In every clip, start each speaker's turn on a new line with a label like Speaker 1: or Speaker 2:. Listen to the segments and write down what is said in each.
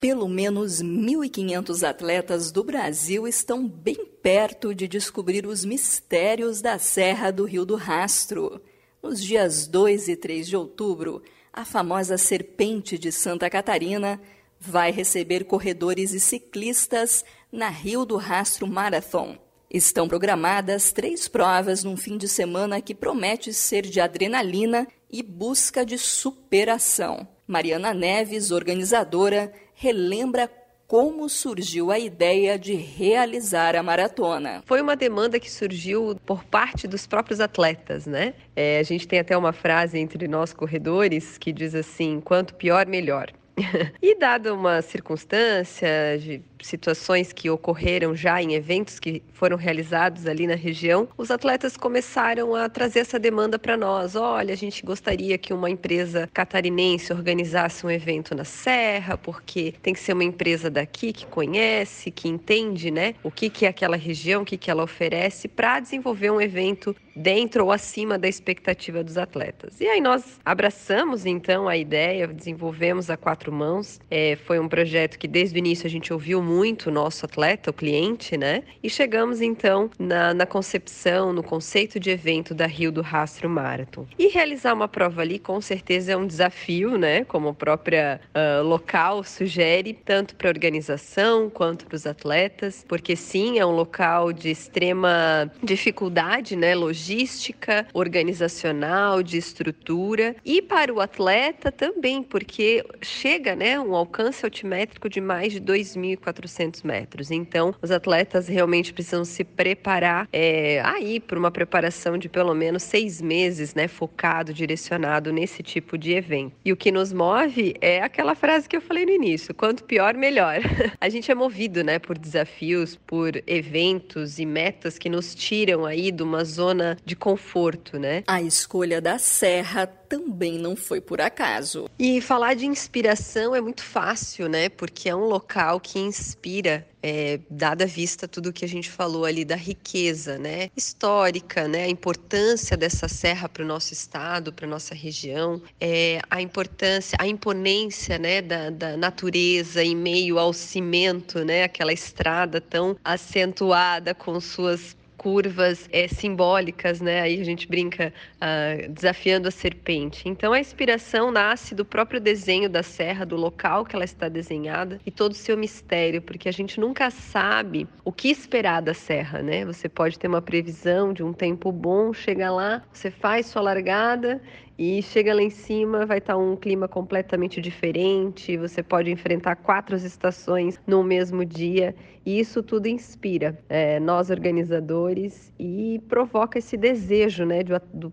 Speaker 1: Pelo menos 1.500 atletas do Brasil estão bem perto de descobrir os mistérios da Serra do Rio do Rastro. Nos dias 2 e 3 de outubro, a famosa Serpente de Santa Catarina vai receber corredores e ciclistas na Rio do Rastro Marathon. Estão programadas três provas num fim de semana que promete ser de adrenalina e busca de superação. Mariana Neves, organizadora, relembra como surgiu a ideia de realizar a maratona.
Speaker 2: Foi uma demanda que surgiu por parte dos próprios atletas, né? É, a gente tem até uma frase entre nós corredores que diz assim: quanto pior, melhor. e dada uma circunstância de situações que ocorreram já em eventos que foram realizados ali na região, os atletas começaram a trazer essa demanda para nós. Olha, a gente gostaria que uma empresa catarinense organizasse um evento na Serra, porque tem que ser uma empresa daqui que conhece, que entende, né, o que que é aquela região, o que que ela oferece para desenvolver um evento dentro ou acima da expectativa dos atletas. E aí nós abraçamos então a ideia, desenvolvemos a quatro mãos. É, foi um projeto que desde o início a gente ouviu muito o nosso atleta, o cliente, né? E chegamos então na, na concepção, no conceito de evento da Rio do Rastro Marathon. E realizar uma prova ali com certeza é um desafio, né? Como o próprio uh, local sugere, tanto para a organização quanto para os atletas, porque sim, é um local de extrema dificuldade, né? Logística, organizacional, de estrutura. E para o atleta também, porque chega, né? Um alcance altimétrico de mais de 2.400 400 metros. Então, os atletas realmente precisam se preparar é, aí para uma preparação de pelo menos seis meses, né, focado, direcionado nesse tipo de evento. E o que nos move é aquela frase que eu falei no início: quanto pior, melhor. A gente é movido, né, por desafios, por eventos e metas que nos tiram aí de uma zona de conforto, né?
Speaker 1: A escolha da serra também não foi por acaso.
Speaker 2: E falar de inspiração é muito fácil, né? Porque é um local que inspira, é, dada a vista tudo que a gente falou ali da riqueza, né? Histórica, né? A importância dessa serra para o nosso estado, para nossa região, é, a importância, a imponência, né? Da, da natureza em meio ao cimento, né? Aquela estrada tão acentuada com suas curvas é, simbólicas, né? Aí a gente brinca uh, desafiando a serpente. Então a inspiração nasce do próprio desenho da serra, do local que ela está desenhada e todo o seu mistério, porque a gente nunca sabe o que esperar da serra, né? Você pode ter uma previsão de um tempo bom, chega lá, você faz sua largada e chega lá em cima, vai estar um clima completamente diferente. Você pode enfrentar quatro estações no mesmo dia. E isso tudo inspira é, nós organizadores e provoca esse desejo né,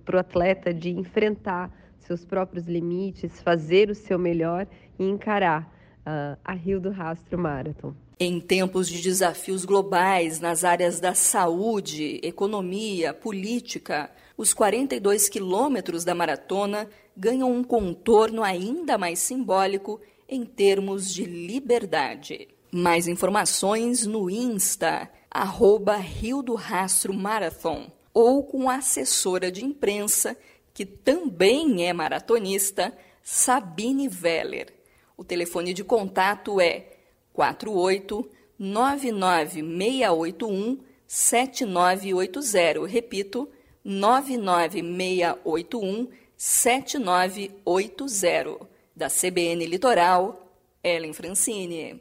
Speaker 2: para o atleta de enfrentar seus próprios limites, fazer o seu melhor e encarar uh, a Rio do Rastro Marathon.
Speaker 1: Em tempos de desafios globais nas áreas da saúde, economia, política, os 42 quilômetros da maratona ganham um contorno ainda mais simbólico em termos de liberdade. Mais informações no Insta, arroba Rio do Rastro Marathon, ou com a assessora de imprensa, que também é maratonista, Sabine Veller. O telefone de contato é 48 99681 7980. Repito, 99681 7980. Da CBN Litoral, Ellen Francine.